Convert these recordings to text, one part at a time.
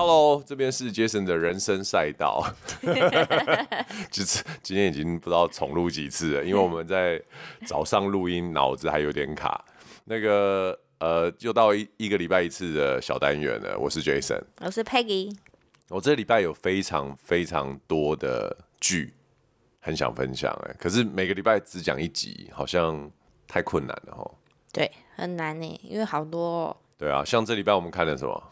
Hello，这边是 Jason 的人生赛道。就是今天已经不知道重录几次了，因为我们在早上录音，脑子还有点卡。那个呃，又到一一个礼拜一次的小单元了。我是 Jason，我是 Peggy。我这礼拜有非常非常多的剧，很想分享哎，可是每个礼拜只讲一集，好像太困难了哈。对，很难呢，因为好多哦。对啊，像这礼拜我们看了什么？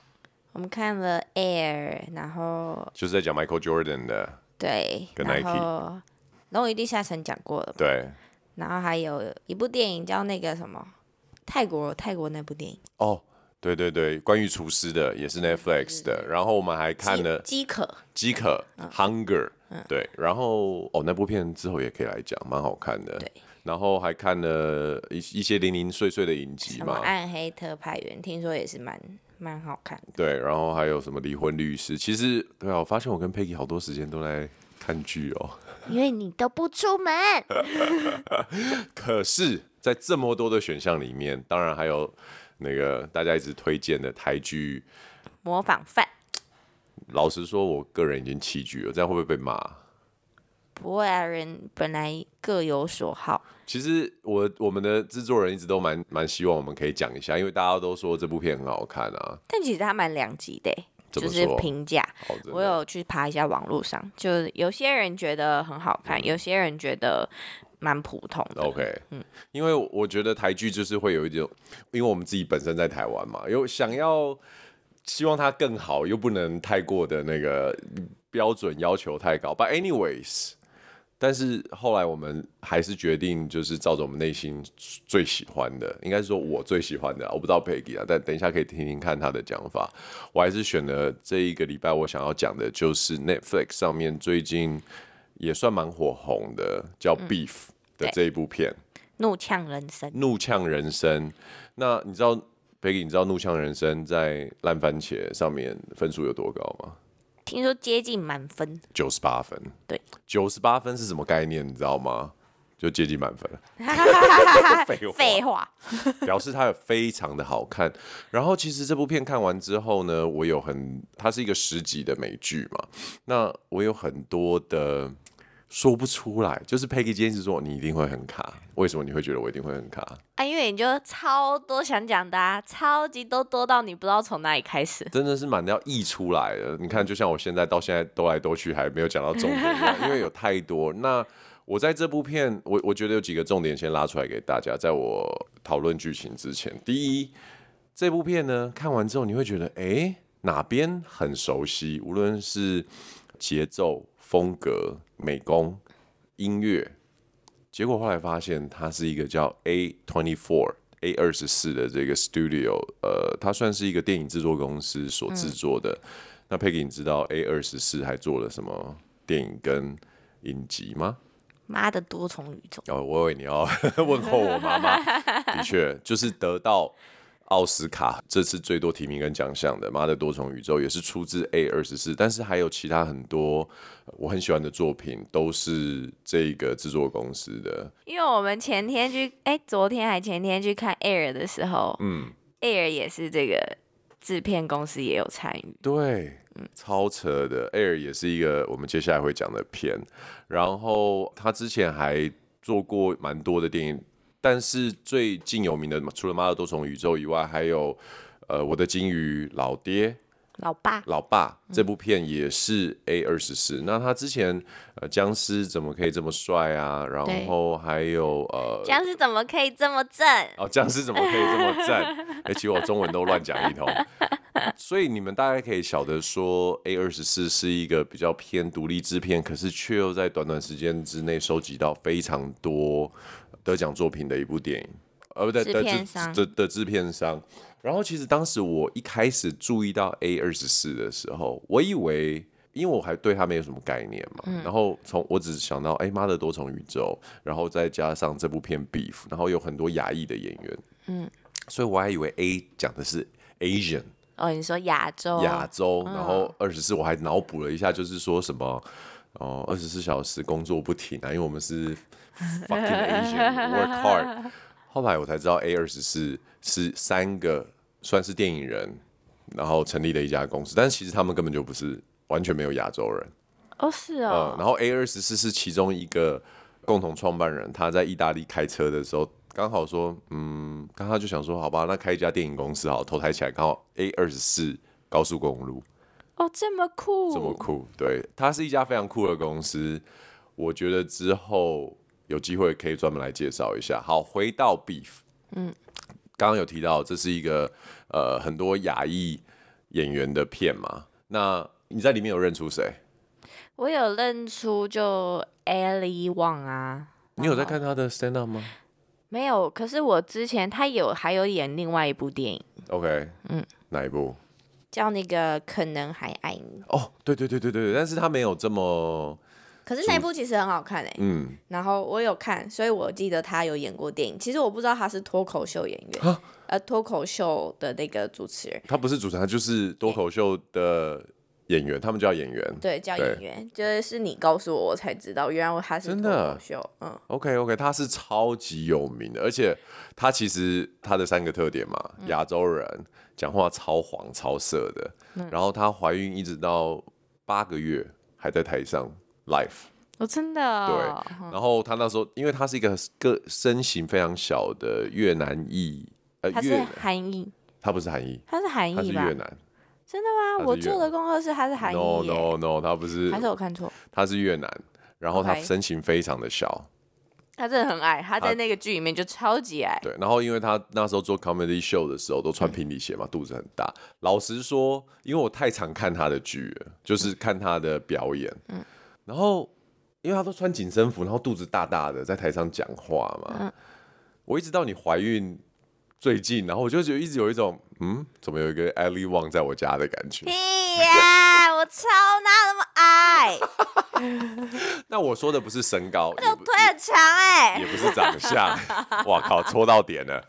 我们看了 Air，然后就是在讲 Michael Jordan 的，对，跟 Nike，然后龙与地下城讲过了，对，然后还有一部电影叫那个什么泰国泰国那部电影。哦，对对对，关于厨师的也是 Netflix 的，然后我们还看了饥渴，饥渴、嗯、Hunger，、嗯、对，然后哦那部片之后也可以来讲，蛮好看的，对，然后还看了一一些零零碎碎的影集嘛，暗黑特派员，听说也是蛮。蛮好看的，对，然后还有什么离婚律师？其实对啊，我发现我跟 Peggy 好多时间都在看剧哦，因为你都不出门。可是，在这么多的选项里面，当然还有那个大家一直推荐的台剧《模仿犯》。老实说，我个人已经弃剧了，这样会不会被骂？不会啊，人本来各有所好。其实我我们的制作人一直都蛮蛮希望我们可以讲一下，因为大家都说这部片很好看啊。但其实它蛮两极的，就是评价。我有去爬一下网络上，就有些人觉得很好看，嗯、有些人觉得蛮普通的。OK，嗯，因为我觉得台剧就是会有一种，因为我们自己本身在台湾嘛，有想要希望它更好，又不能太过的那个标准要求太高。But anyways。但是后来我们还是决定，就是照着我们内心最喜欢的，应该是说我最喜欢的，我不知道 Peggy 啊，但等一下可以听听看他的讲法。我还是选了这一个礼拜我想要讲的，就是 Netflix 上面最近也算蛮火红的，叫 Beef 的这一部片，嗯、怒呛人生。怒呛人生。那你知道 Peggy，你知道怒呛人生在烂番茄上面分数有多高吗？听说接近满分，九十八分。对，九十八分是什么概念？你知道吗？就接近满分。废废话，表示它有非常的好看。然后其实这部片看完之后呢，我有很，它是一个十集的美剧嘛，那我有很多的。说不出来，就是 Peggy 今天是说你一定会很卡，为什么你会觉得我一定会很卡？啊，因为你就超多想讲的，啊，超级多多到你不知道从哪里开始，真的是满的要溢出来了。你看，就像我现在到现在兜来兜去还没有讲到重点一样，因为有太多。那我在这部片，我我觉得有几个重点先拉出来给大家，在我讨论剧情之前，第一，这部片呢看完之后你会觉得，哎，哪边很熟悉？无论是节奏。风格、美工、音乐，结果后来发现它是一个叫 A twenty four A 二十四的这个 studio，呃，它算是一个电影制作公司所制作的。嗯、那 Peggy，你知道 A 二十四还做了什么电影跟影集吗？妈的多重宇宙！哦，我以为你要 问候我妈妈，的确就是得到。奥斯卡这次最多提名跟奖项的《妈的多重宇宙》也是出自 A 二十四，但是还有其他很多我很喜欢的作品都是这个制作公司的。因为我们前天去，哎、欸，昨天还前天去看 Air 的时候，嗯，Air 也是这个制片公司也有参与。对，嗯，超扯的，Air 也是一个我们接下来会讲的片。然后他之前还做过蛮多的电影。但是最近有名的，除了《妈的多重宇宙》以外，还有呃，我的金鱼老爹、老爸、老爸这部片也是 A 二十四。那他之前呃，僵尸怎么可以这么帅啊？然后还有呃，僵尸怎么可以这么正？哦，僵尸怎么可以这么正？而且我中文都乱讲一通。所以你们大概可以晓得说，A 二十四是一个比较偏独立制片，可是却又在短短时间之内收集到非常多。得奖作品的一部电影，呃，不对，的制的的制片商。然后其实当时我一开始注意到 A 二十四的时候，我以为，因为我还对他没有什么概念嘛，嗯、然后从我只想到，哎妈的多重宇宙，然后再加上这部片 Beef，然后有很多亚裔的演员，嗯，所以我还以为 A 讲的是 Asian，哦，你说亚洲，亚洲，然后二十四我还脑补了一下，就是说什么，哦，二十四小时工作不停啊，因为我们是。Fucking Asian work hard。后来我才知道，A 二十四是三个算是电影人，然后成立了一家公司，但是其实他们根本就不是完全没有亚洲人。哦，是哦。嗯，然后 A 二十四是其中一个共同创办人，他在意大利开车的时候，刚好说，嗯，刚刚就想说，好吧，那开一家电影公司好，投胎起来，刚好 A 二十四高速公路。哦，这么酷，这么酷，对，它是一家非常酷的公司。我觉得之后有机会可以专门来介绍一下。好，回到 Beef，嗯，刚刚有提到这是一个呃很多亚裔演员的片嘛？那你在里面有认出谁？我有认出就 Ali Wong 啊。你有在看他的 stand up 吗？没有，可是我之前他有还有演另外一部电影。OK，嗯，哪一部？叫那个可能还爱你。哦，对对对对对，但是他没有这么。可是那一部其实很好看哎。嗯。然后我有看，所以我记得他有演过电影。其实我不知道他是脱口秀演员，哈呃，脱口秀的那个主持人。他不是主持人，他就是脱口秀的演员，他们叫演员。对，叫演员，就是你告诉我，我才知道，原来他是脱口秀。嗯。OK OK，他是超级有名的，而且他其实他的三个特点嘛，亚洲人。嗯讲话超黄超色的，嗯、然后她怀孕一直到八个月还在台上 live，我、哦、真的、哦、对，然后他那时候因为他是一个个身形非常小的越南裔，呃，他是韩裔，他不是韩裔，他是韩裔吧？她是越南，真的吗？我做的功课是他是韩裔，no no no，他不是，还是我看错？他是越南，然后他身形非常的小。他真的很矮，他在那个剧里面就超级矮。对，然后因为他那时候做 comedy show 的时候都穿平底鞋嘛，嗯、肚子很大。老实说，因为我太常看他的剧了，就是看他的表演。嗯。然后，因为他都穿紧身服，然后肚子大大的，在台上讲话嘛。嗯。我一直到你怀孕最近，然后我就觉得一直有一种，嗯，怎么有一个 Ali Wong 在我家的感觉？呀，我超哪有那么矮？那我说的不是身高，我腿很长哎、欸，也不是长相。哇靠，戳到点了。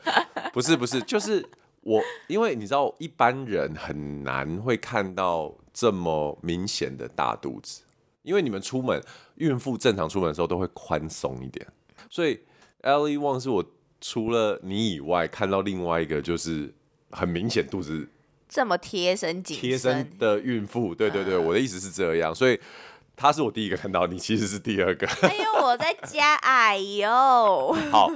不是不是，就是我，因为你知道，一般人很难会看到这么明显的大肚子，因为你们出门，孕妇正常出门的时候都会宽松一点。所以 Ellie Wong 是我除了你以外看到另外一个，就是很明显肚子这么贴身紧贴身的孕妇。对对对，我的意思是这样，所以。他是我第一个看到，你其实是第二个。哎呦，我在家，哎呦。好，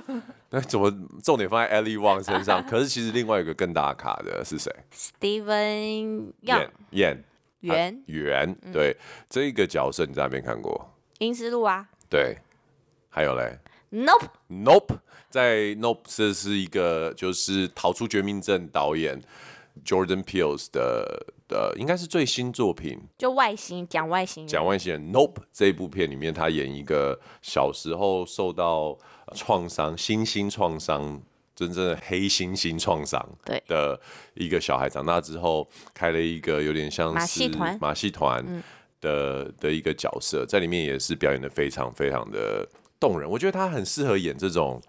那怎么重点放在 Ellie Wong 身上？可是其实另外一个更大卡的是谁？Steven Yeun。Yeun。袁。袁。对，这一个角色你在哪边看过？阴尸路啊。对。还有嘞？Nope。Nope。在 Nope 这是一个就是逃出绝命镇导演 Jordan Peele 的。的，应该是最新作品，就外星讲外星人，讲外星人。Nope，这一部片里面，他演一个小时候受到创伤、新兴创伤，真正的黑猩猩创伤，对的一个小孩，长大之后开了一个有点像是马戏团马戏团的的一个角色，在里面也是表演的非常非常的动人。我觉得他很适合演这种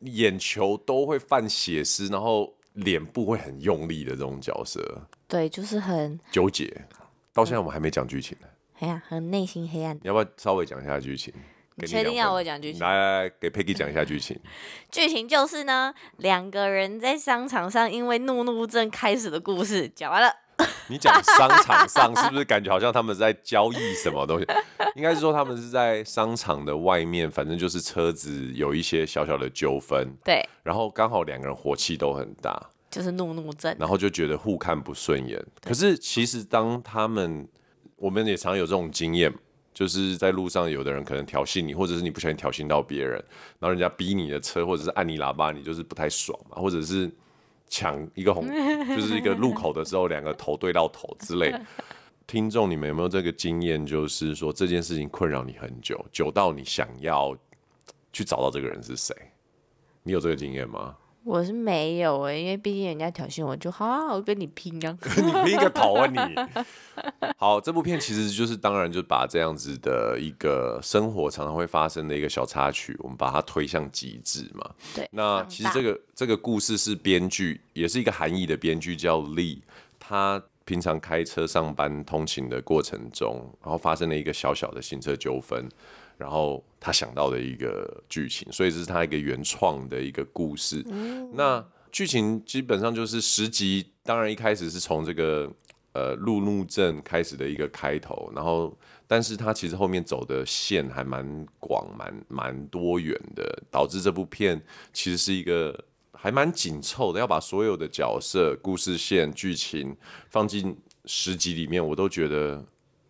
眼球都会泛血丝，然后脸部会很用力的这种角色。对，就是很纠结。到现在我们还没讲剧情呢。哎呀，很内心黑暗。你要不要稍微讲一下剧情？你确定要我讲剧情？来来来，给 Peggy 讲一下剧情。剧情就是呢，两个人在商场上因为怒怒症开始的故事，讲完了。你讲商场上是不是感觉好像他们在交易什么东西？应该是说他们是在商场的外面，反正就是车子有一些小小的纠纷。对。然后刚好两个人火气都很大。就是怒怒症，然后就觉得互看不顺眼。可是其实当他们，我们也常有这种经验，就是在路上有的人可能挑衅你，或者是你不小心挑衅到别人，然后人家逼你的车，或者是按你喇叭，你就是不太爽嘛，或者是抢一个红，就是一个路口的时候，两个头对到头之类。听众，你们有没有这个经验？就是说这件事情困扰你很久，久到你想要去找到这个人是谁？你有这个经验吗？我是没有哎、欸，因为毕竟人家挑衅我，就好好我跟你拼啊！跟你拼个头啊你！好，这部片其实就是当然就把这样子的一个生活常常会发生的一个小插曲，我们把它推向极致嘛。对。那其实这个这个故事是编剧，也是一个韩裔的编剧叫 Lee，他平常开车上班通勤的过程中，然后发生了一个小小的行车纠纷。然后他想到的一个剧情，所以这是他一个原创的一个故事。嗯、那剧情基本上就是十集，当然一开始是从这个呃路怒症开始的一个开头，然后但是他其实后面走的线还蛮广、蛮蛮多元的，导致这部片其实是一个还蛮紧凑的，要把所有的角色、故事线、剧情放进十集里面，我都觉得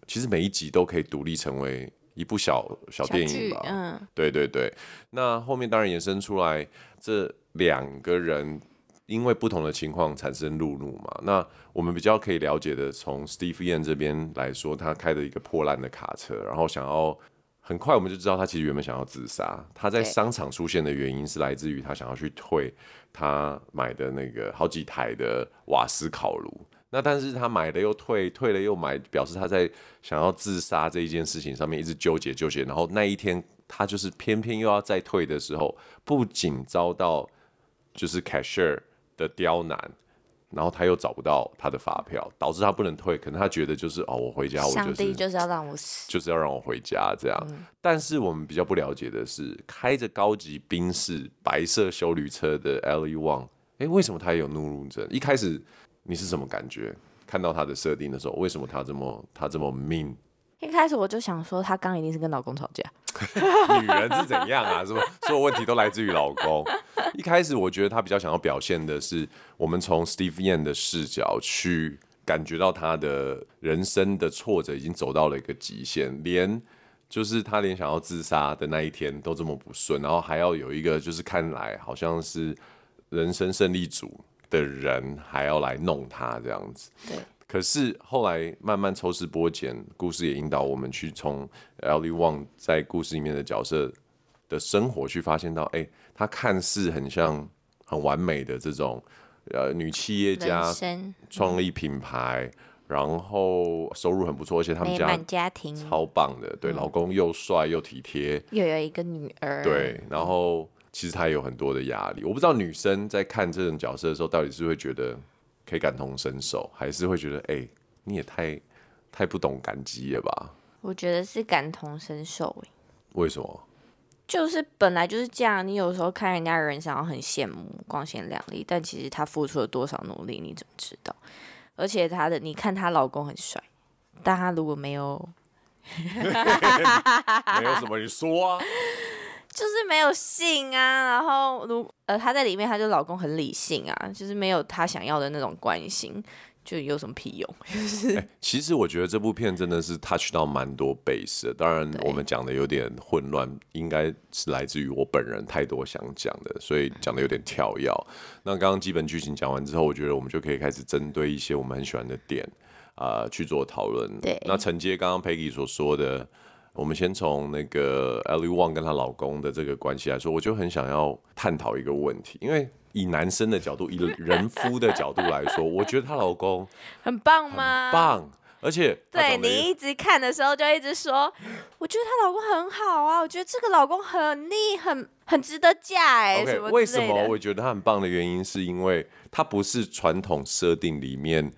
其实每一集都可以独立成为一部小小电影吧。嗯，对对对。那后面当然衍生出来这两个人。因为不同的情况产生路怒嘛，那我们比较可以了解的，从 Steve Yeun 这边来说，他开的一个破烂的卡车，然后想要很快我们就知道他其实原本想要自杀。他在商场出现的原因是来自于他想要去退他买的那个好几台的瓦斯烤炉。那但是他买了又退，退了又买，表示他在想要自杀这一件事情上面一直纠结纠结。然后那一天他就是偏偏又要再退的时候，不仅遭到就是 cashier 的刁难，然后他又找不到他的发票，导致他不能退。可能他觉得就是哦，我回家，我就是上帝就是要让我死，就是要让我回家这样。嗯、但是我们比较不了解的是，开着高级宾士白色修旅车的 Ally Wong，哎，为什么他也有路怒症？一开始你是什么感觉？看到他的设定的时候，为什么他这么他这么 mean？一开始我就想说，他刚一定是跟老公吵架。女人是怎样啊？是吧？所有问题都来自于老公。一开始我觉得他比较想要表现的是，我们从 Steve Yeun 的视角去感觉到他的人生的挫折已经走到了一个极限，连就是他连想要自杀的那一天都这么不顺，然后还要有一个就是看来好像是人生胜利组的人还要来弄他这样子。对。可是后来慢慢抽丝剥茧，故事也引导我们去从 Ally Wong 在故事里面的角色的生活去发现到，哎、欸，她看似很像很完美的这种呃女企业家，创立品牌，然后收入很不错，而且他们家家庭。超棒的，对，老公又帅又体贴，又有一个女儿，对，然后其实她也有很多的压力，我不知道女生在看这种角色的时候，到底是会觉得。可以感同身受，还是会觉得哎、欸，你也太太不懂感激了吧？我觉得是感同身受。为什么？就是本来就是这样。你有时候看人家人生很羡慕、光鲜亮丽，但其实他付出了多少努力，你怎么知道？而且她的，你看她老公很帅，但她如果没有，没有什么，你说啊。就是没有性啊，然后如呃，她在里面，她就老公很理性啊，就是没有她想要的那种关心，就有什么屁用？就是、欸，其实我觉得这部片真的是 touch 到蛮多 base 的，当然我们讲的有点混乱，应该是来自于我本人太多想讲的，所以讲的有点跳跃。那刚刚基本剧情讲完之后，我觉得我们就可以开始针对一些我们很喜欢的点啊、呃、去做讨论。对，那承接刚刚 Peggy 所说的。我们先从那个 Ellie Wong 跟她老公的这个关系来说，我就很想要探讨一个问题，因为以男生的角度，以人夫的角度来说，我觉得她老公 很棒吗？棒，而且对你一直看的时候就一直说，我觉得她老公很好啊，我觉得这个老公很厉，很很值得嫁哎。Okay, 为什么我觉得他很棒的原因，是因为他不是传统设定里面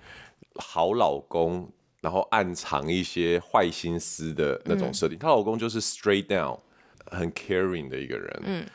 好老公。然后暗藏一些坏心思的那种设定，她、嗯、老公就是 straight down，很 caring 的一个人。嗯，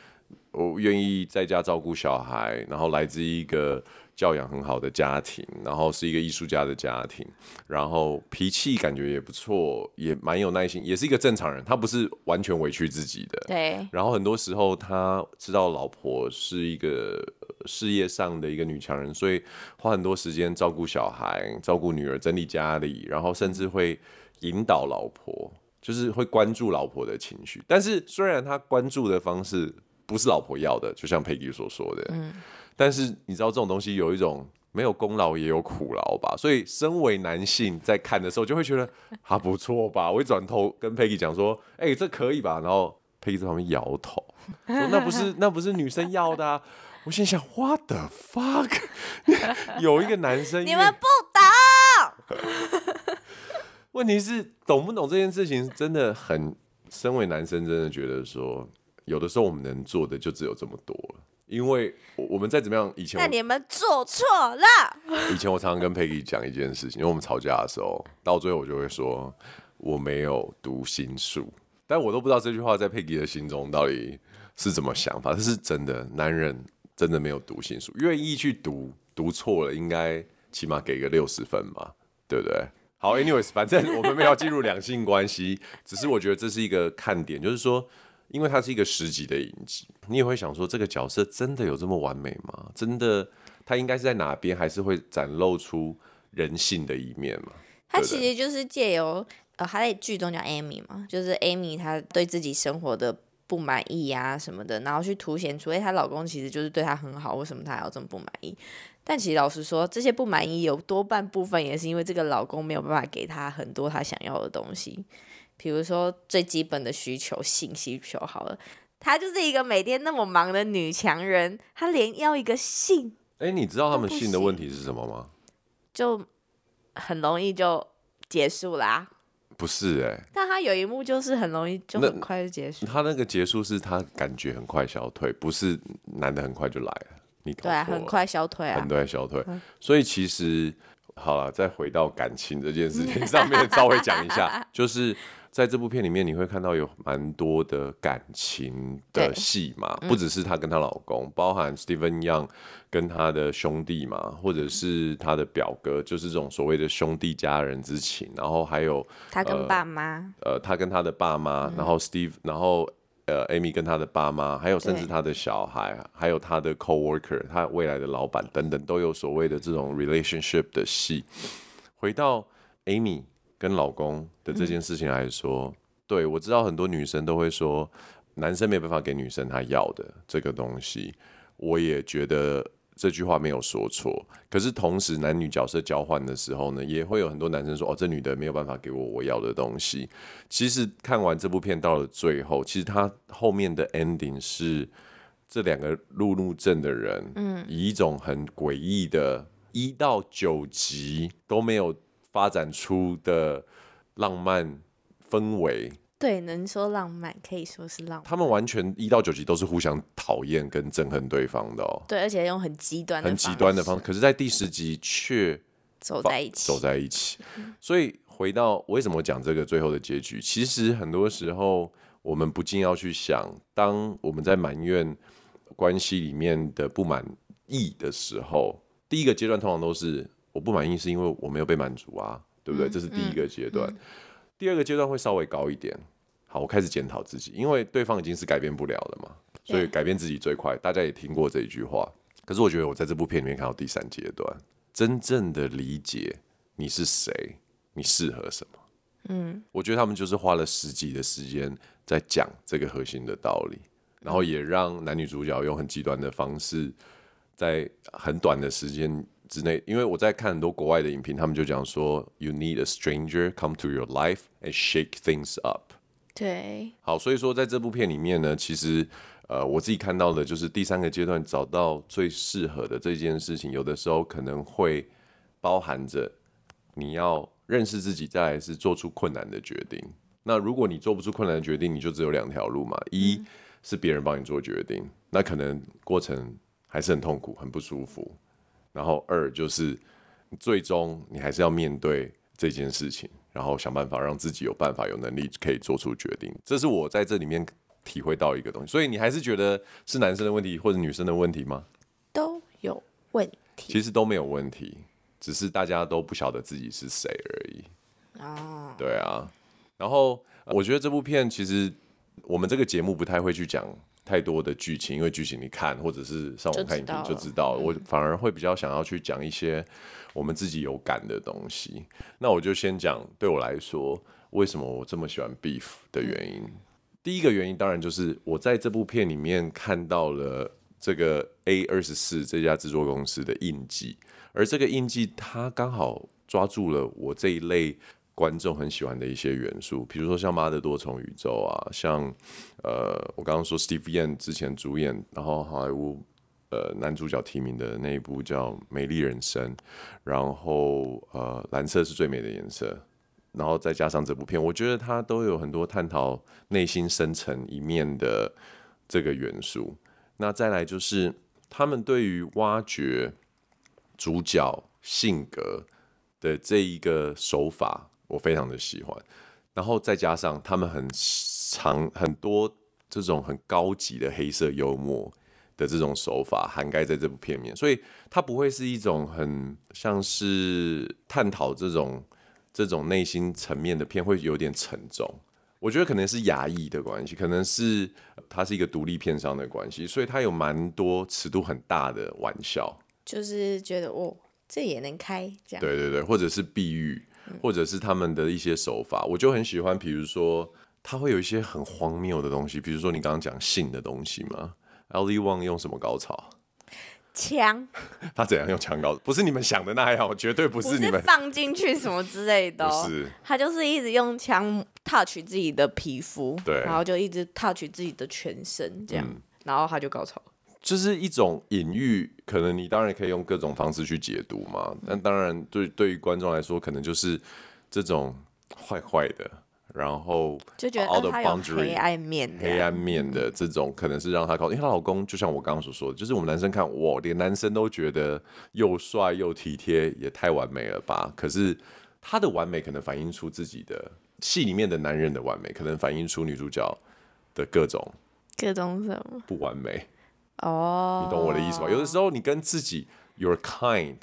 我愿意在家照顾小孩，然后来自一个教养很好的家庭，然后是一个艺术家的家庭，然后脾气感觉也不错，也蛮有耐心，也是一个正常人。他不是完全委屈自己的。对。然后很多时候他知道老婆是一个。事业上的一个女强人，所以花很多时间照顾小孩、照顾女儿、整理家里，然后甚至会引导老婆，就是会关注老婆的情绪。但是虽然他关注的方式不是老婆要的，就像佩吉所说的，嗯，但是你知道这种东西有一种没有功劳也有苦劳吧？所以身为男性在看的时候就会觉得还不错吧。我一转头跟佩吉讲说：“哎、欸，这可以吧？”然后佩吉在旁边摇头说：“那不是 那不是女生要的啊。”我心想，What the fuck？有一个男生，你们不懂。问题是懂不懂这件事情，真的很。身为男生，真的觉得说，有的时候我们能做的就只有这么多了。因为我们再怎么样，以前那你们做错了。以前我常常跟 Peggy 讲一件事情，因为我们吵架的时候，到最后我就会说我没有读心术，但我都不知道这句话在 Peggy 的心中到底是怎么想法。这是真的，男人。真的没有读心术，愿意去读，读错了应该起码给个六十分嘛，对不对？好，anyways，反正我们没有进入两性关系，只是我觉得这是一个看点，就是说，因为它是一个十级的影集，你也会想说，这个角色真的有这么完美吗？真的，他应该是在哪边，还是会展露出人性的一面嘛？他其实就是借由呃，他在剧中叫 Amy 嘛，就是 Amy 她对自己生活的不满意啊什么的，然后去凸显出，哎，她老公其实就是对她很好，为什么她还要这么不满意？但其实老实说，这些不满意有多半部分也是因为这个老公没有办法给她很多她想要的东西，比如说最基本的需求，性需求好了，她就是一个每天那么忙的女强人，她连要一个性，哎，你知道他们性的问题是什么吗？就。很容易就结束啦、啊，不是哎、欸，但他有一幕就是很容易就很快就结束。他那个结束是他感觉很快消退，不是男的很快就来了。你对啊，很快消退啊，很快消退。嗯、所以其实好了，再回到感情这件事情上面稍微讲一下，就是。在这部片里面，你会看到有蛮多的感情的戏嘛，不只是她跟她老公，嗯、包含 Steven Yeun 跟他的兄弟嘛，或者是他的表哥，就是这种所谓的兄弟家人之情。然后还有他跟爸妈，呃，他跟他的爸妈，然后 Steve，然后呃，Amy 跟他的爸妈，还有甚至他的小孩，还有他的 coworker，他未来的老板等等，都有所谓的这种 relationship 的戏。回到 Amy。跟老公的这件事情来说，嗯、对，我知道很多女生都会说，男生没办法给女生她要的这个东西，我也觉得这句话没有说错。可是同时，男女角色交换的时候呢，也会有很多男生说，哦，这女的没有办法给我我要的东西。其实看完这部片到了最后，其实他后面的 ending 是这两个路怒症的人，嗯，以一种很诡异的一到九集都没有。发展出的浪漫氛围，对，能说浪漫，可以说是浪漫。他们完全一到九集都是互相讨厌跟憎恨对方的哦。对，而且用很极端、很极端的方式。可是，在第十集却走在一起，走在一起。所以，回到为什么讲这个最后的结局，其实很多时候我们不禁要去想，当我们在埋怨关系里面的不满意的时候，第一个阶段通常都是。我不满意是因为我没有被满足啊，对不对？这是第一个阶段。第二个阶段会稍微高一点。好，我开始检讨自己，因为对方已经是改变不了了嘛，所以改变自己最快。大家也听过这一句话。可是我觉得我在这部片里面看到第三阶段，真正的理解你是谁，你适合什么。嗯，我觉得他们就是花了十几的时间在讲这个核心的道理，然后也让男女主角用很极端的方式，在很短的时间。之内，因为我在看很多国外的影评，他们就讲说，You need a stranger come to your life and shake things up。对，好，所以说在这部片里面呢，其实呃，我自己看到的就是第三个阶段找到最适合的这件事情，有的时候可能会包含着你要认识自己，再来是做出困难的决定。那如果你做不出困难的决定，你就只有两条路嘛，一是别人帮你做决定，那可能过程还是很痛苦，很不舒服。然后二就是，最终你还是要面对这件事情，然后想办法让自己有办法、有能力可以做出决定。这是我在这里面体会到一个东西。所以你还是觉得是男生的问题或者女生的问题吗？都有问题。其实都没有问题，只是大家都不晓得自己是谁而已。啊，对啊。然后我觉得这部片其实我们这个节目不太会去讲。太多的剧情，因为剧情你看或者是上网看影片就知道，我反而会比较想要去讲一些我们自己有感的东西。那我就先讲对我来说，为什么我这么喜欢 Beef 的原因。第一个原因当然就是我在这部片里面看到了这个 A 二十四这家制作公司的印记，而这个印记它刚好抓住了我这一类。观众很喜欢的一些元素，比如说像《妈的多重宇宙》啊，像呃，我刚刚说 Steve Yeun 之前主演，然后好莱坞呃男主角提名的那一部叫《美丽人生》，然后呃，蓝色是最美的颜色，然后再加上这部片，我觉得它都有很多探讨内心深层一面的这个元素。那再来就是他们对于挖掘主角性格的这一个手法。我非常的喜欢，然后再加上他们很长很多这种很高级的黑色幽默，的这种手法涵盖在这部片面，所以它不会是一种很像是探讨这种这种内心层面的片，会有点沉重。我觉得可能是牙裔的关系，可能是它是一个独立片商的关系，所以它有蛮多尺度很大的玩笑，就是觉得哦，这也能开这样。对对对，或者是避喻，或者是他们的一些手法，我就很喜欢。比如说，他会有一些很荒谬的东西，比如说你刚刚讲性的东西嘛，Ali Wong 用什么高潮？枪，他怎样用枪高？不是你们想的那样，绝对不是你们是放进去什么之类的、哦。不是，他就是一直用枪 touch 自己的皮肤，对，然后就一直 touch 自己的全身，这样，嗯、然后他就高潮。就是一种隐喻，可能你当然可以用各种方式去解读嘛。但当然对对于观众来说，可能就是这种坏坏的。然后就觉得黑暗面，黑暗面的这种可能是让她靠，因为她老公就像我刚刚所说的，就是我们男生看哇，连男生都觉得又帅又体贴，也太完美了吧？可是他的完美可能反映出自己的戏里面的男人的完美，可能反映出女主角的各种各种什么不完美哦？你懂我的意思吧？有的时候你跟自己 your kind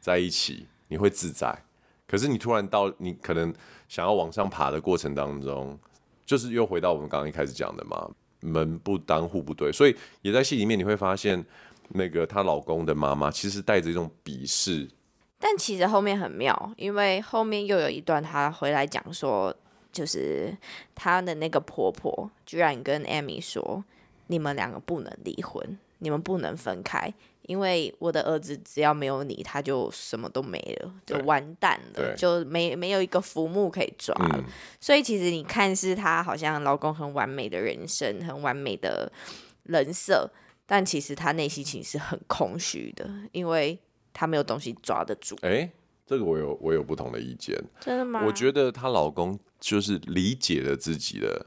在一起，你会自在，可是你突然到你可能。想要往上爬的过程当中，就是又回到我们刚刚一开始讲的嘛，门不当户不对，所以也在戏里面你会发现，那个她老公的妈妈其实带着一种鄙视，但其实后面很妙，因为后面又有一段她回来讲说，就是她的那个婆婆居然跟 Amy 说，你们两个不能离婚，你们不能分开。因为我的儿子只要没有你，他就什么都没了，就完蛋了，就没没有一个浮木可以抓了。嗯。所以其实你看似他好像老公很完美的人生，很完美的人设，但其实他内心其实是很空虚的，因为他没有东西抓得住。哎，这个我有我有不同的意见。真的吗？我觉得她老公就是理解了自己的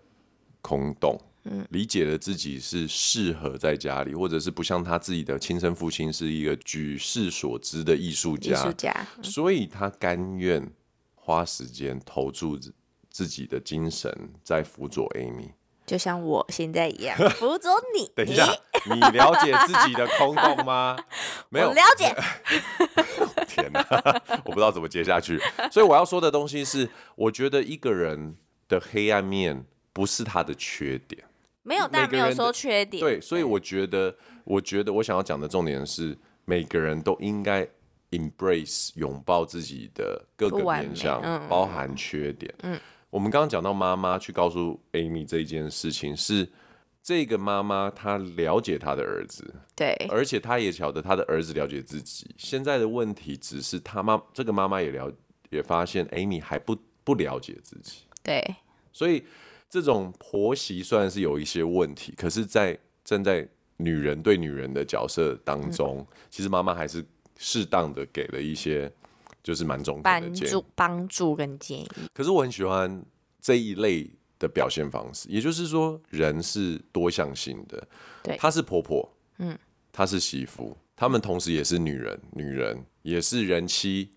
空洞。理解了自己是适合在家里，或者是不像他自己的亲生父亲是一个举世所知的艺术家，艺术家，所以他甘愿花时间投注自己的精神在辅佐 Amy，就像我现在一样 辅佐你。等一下，你了解自己的空洞吗？没有了解。天哪，我不知道怎么接下去。所以我要说的东西是，我觉得一个人的黑暗面不是他的缺点。没有，但没有说缺点。对，所以我觉得，我觉得我想要讲的重点是，每个人都应该 embrace 拥抱自己的各个面向，嗯、包含缺点。嗯，我们刚刚讲到妈妈去告诉 Amy 这件事情，是这个妈妈她了解她的儿子，对，而且她也晓得她的儿子了解自己。现在的问题只是她妈这个妈妈也了也发现 Amy 还不不了解自己，对，所以。这种婆媳虽然是有一些问题，可是，在站在女人对女人的角色当中，嗯、其实妈妈还是适当的给了一些，就是蛮中肯的建议、帮助跟建议。可是我很喜欢这一类的表现方式，也就是说，人是多向性的。对，她是婆婆，嗯，她是媳妇，她们同时也是女人，女人也是人妻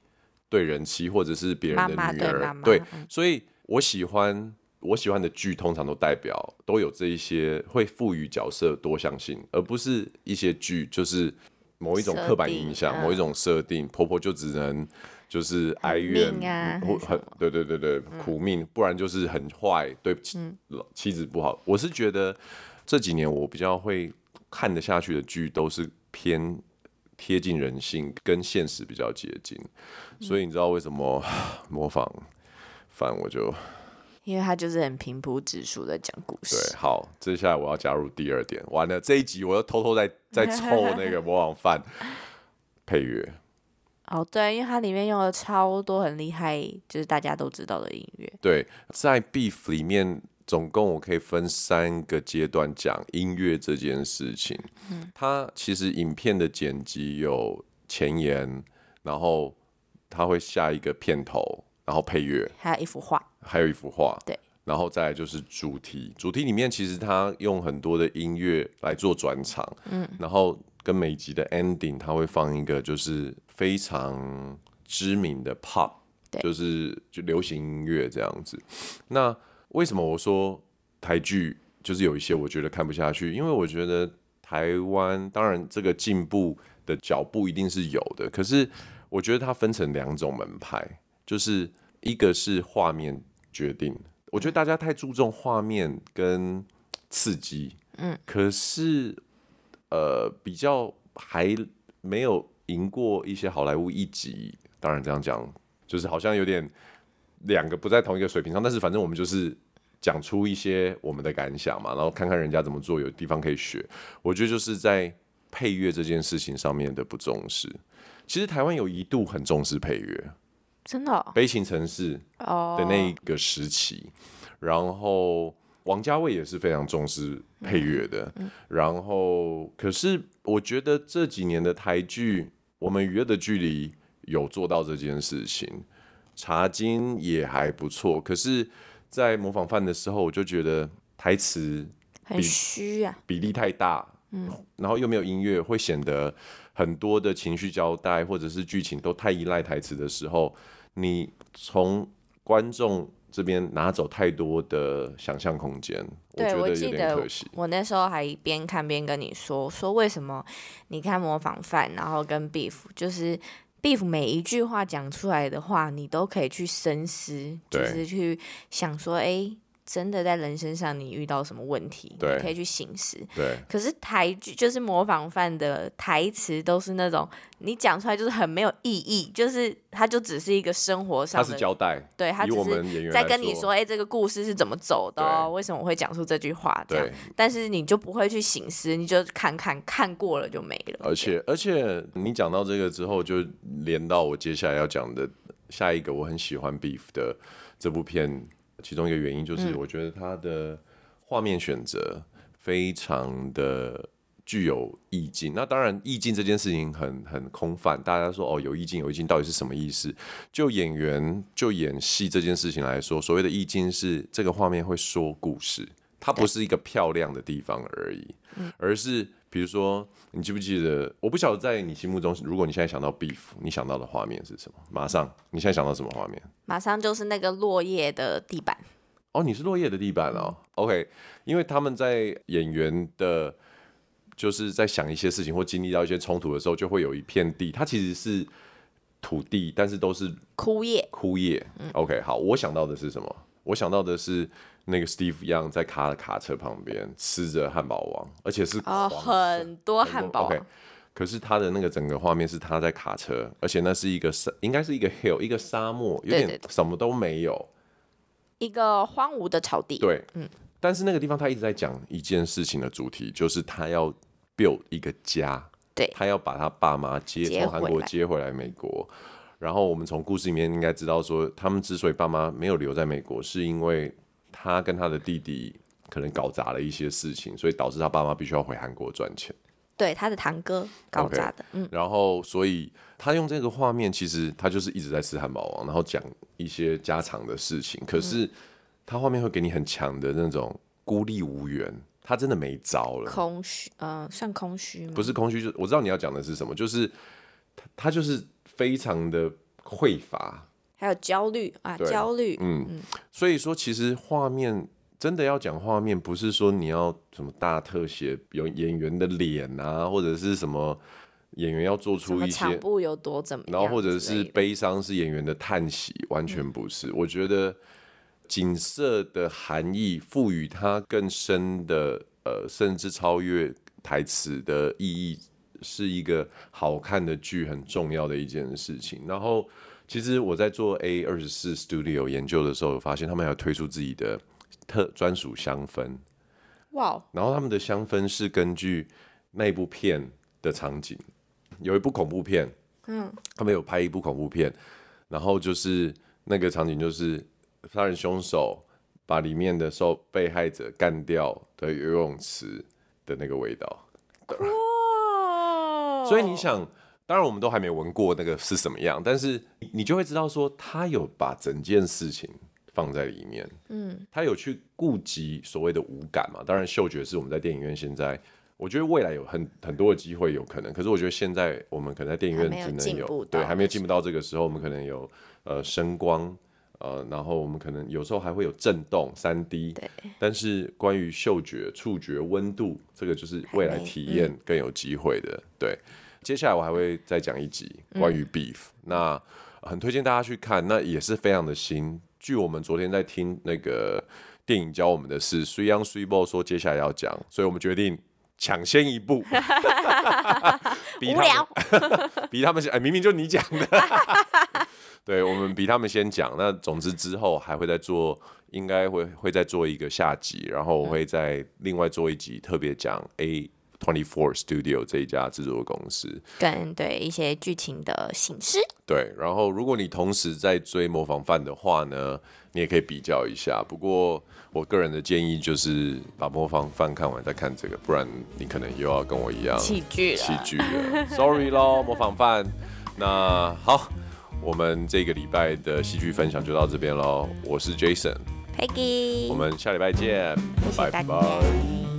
对人妻，或者是别人的女儿，妈妈对妈妈，对，所以我喜欢。我喜欢的剧通常都代表都有这一些会赋予角色多向性，而不是一些剧就是某一种刻板印象、某一种设定，婆婆就只能就是哀怨，很、很对对对对苦命，不然就是很坏，对妻子不好。我是觉得这几年我比较会看得下去的剧都是偏贴近人性，跟现实比较接近，所以你知道为什么 模仿犯我就。因为他就是很平铺直叙的讲故事。对，好，接下来我要加入第二点。完了这一集，我又偷偷在在凑那个模仿犯配乐。哦，对，因为它里面用了超多很厉害，就是大家都知道的音乐。对，在 Beef 里面，总共我可以分三个阶段讲音乐这件事情。嗯，它其实影片的剪辑有前言，然后它会下一个片头。然后配乐，还有一幅画，还有一幅画，对，然后再来就是主题，主题里面其实他用很多的音乐来做转场，嗯，然后跟每集的 ending 他会放一个就是非常知名的 pop，就是就流行音乐这样子。那为什么我说台剧就是有一些我觉得看不下去？因为我觉得。台湾当然这个进步的脚步一定是有的，可是我觉得它分成两种门派，就是一个是画面决定，我觉得大家太注重画面跟刺激，嗯，可是呃比较还没有赢过一些好莱坞一级，当然这样讲就是好像有点两个不在同一个水平上，但是反正我们就是。讲出一些我们的感想嘛，然后看看人家怎么做，有地方可以学。我觉得就是在配乐这件事情上面的不重视。其实台湾有一度很重视配乐，真的、哦。悲情城市的那一个时期，oh. 然后王家卫也是非常重视配乐的。嗯、然后，可是我觉得这几年的台剧，我们娱乐的距离有做到这件事情，茶金也还不错，可是。在模仿犯的时候，我就觉得台词很虚啊，比例太大，嗯，然后又没有音乐，会显得很多的情绪交代或者是剧情都太依赖台词的时候，你从观众这边拿走太多的想象空间，对，我觉得有点可惜。我那时候还边看边跟你说，说为什么你看模仿犯，然后跟 Beef 就是。Beef 每一句话讲出来的话，你都可以去深思，就是去想说，哎、欸，真的在人身上你遇到什么问题，你可以去行思。对。可是台剧就是模仿犯的台词都是那种。你讲出来就是很没有意义，就是它就只是一个生活上的，交代，对，他只是在跟你说，哎、欸，这个故事是怎么走的，哦，为什么我会讲出这句话这样，但是你就不会去醒思，你就看看看过了就没了。而且而且你讲到这个之后，就连到我接下来要讲的下一个，我很喜欢 Beef 的这部片，其中一个原因就是我觉得它的画面选择非常的。具有意境，那当然意境这件事情很很空泛。大家说哦，有意境，有意境，到底是什么意思？就演员就演戏这件事情来说，所谓的意境是这个画面会说故事，它不是一个漂亮的地方而已，而是比如说，你记不记得？我不晓得在你心目中，如果你现在想到 Beef，你想到的画面是什么？马上，你现在想到什么画面？马上就是那个落叶的地板。哦，你是落叶的地板哦。OK，因为他们在演员的。就是在想一些事情或经历到一些冲突的时候，就会有一片地，它其实是土地，但是都是枯叶。枯叶。嗯、OK，好，我想到的是什么？我想到的是那个 Steve Young 在卡卡车旁边吃着汉堡王，而且是哦很多汉堡。OK，可是他的那个整个画面是他在卡车，而且那是一个沙，应该是一个 hill，一个沙漠，有点什么都没有，一个荒芜的草地。对，嗯。但是那个地方他一直在讲一件事情的主题，就是他要 build 一个家，对，他要把他爸妈接从韩国接回来美国。然后我们从故事里面应该知道说，他们之所以爸妈没有留在美国，是因为他跟他的弟弟可能搞砸了一些事情，所以导致他爸妈必须要回韩国赚钱。对，他的堂哥搞砸的。Okay, 嗯，然后所以他用这个画面，其实他就是一直在吃汉堡王，然后讲一些家常的事情，可是。嗯他画面会给你很强的那种孤立无援，他真的没招了，空虚，呃，算空虚吗？不是空虚，就我知道你要讲的是什么，就是他他就是非常的匮乏，还有焦虑啊，焦虑，嗯。嗯，所以说其实画面真的要讲画面，不是说你要什么大特写有演员的脸啊，或者是什么演员要做出一些场布有多怎么样，然后或者是悲伤是演员的叹息，完全不是，嗯、我觉得。景色的含义赋予它更深的，呃，甚至超越台词的意义，是一个好看的剧很重要的一件事情。然后，其实我在做 A 二十四 Studio 研究的时候，发现他们还要推出自己的特专属香氛。哇.然后他们的香氛是根据那部片的场景，有一部恐怖片，嗯，他们有拍一部恐怖片，然后就是那个场景就是。杀人凶手把里面的受被害者干掉的游泳池的那个味道，哇！所以你想，当然我们都还没闻过那个是什么样，但是你就会知道说，他有把整件事情放在里面，嗯，他有去顾及所谓的五感嘛。当然，嗅觉是我们在电影院现在，我觉得未来有很很多的机会有可能，可是我觉得现在我们可能在电影院只能有，对，还没有进步到这个时候，我们可能有呃声光。呃，然后我们可能有时候还会有震动三 D，对。但是关于嗅觉、触觉、温度，这个就是未来体验更有机会的。嗯、对，接下来我还会再讲一集关于 Beef，、嗯、那很推荐大家去看，那也是非常的新。据我们昨天在听那个电影教我们的是 Sui Young Sui Bo 说接下来要讲，所以我们决定。抢先一步，比他们无聊，比他们先哎，明明就你讲的，对，我们比他们先讲。那总之之后还会再做，应该会会再做一个下集，然后我会再另外做一集特别讲 A Twenty Four Studio 这一家制作公司，跟对一些剧情的形式。对，然后如果你同时在追模仿犯的话呢，你也可以比较一下。不过我个人的建议就是把模仿犯看完再看这个，不然你可能又要跟我一样弃剧了。弃剧了，Sorry 咯，模仿犯。那好，我们这个礼拜的戏剧分享就到这边喽。我是 Jason，Peggy，我们下礼拜见，拜拜。